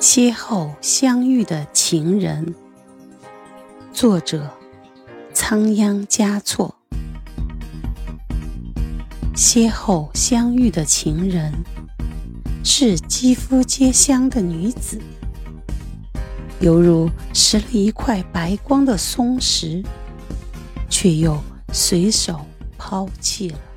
邂逅相遇的情人。作者仓央嘉措。邂逅相遇的情人是肌肤皆香的女子。犹如拾了一块白光的松石却又随手抛弃了。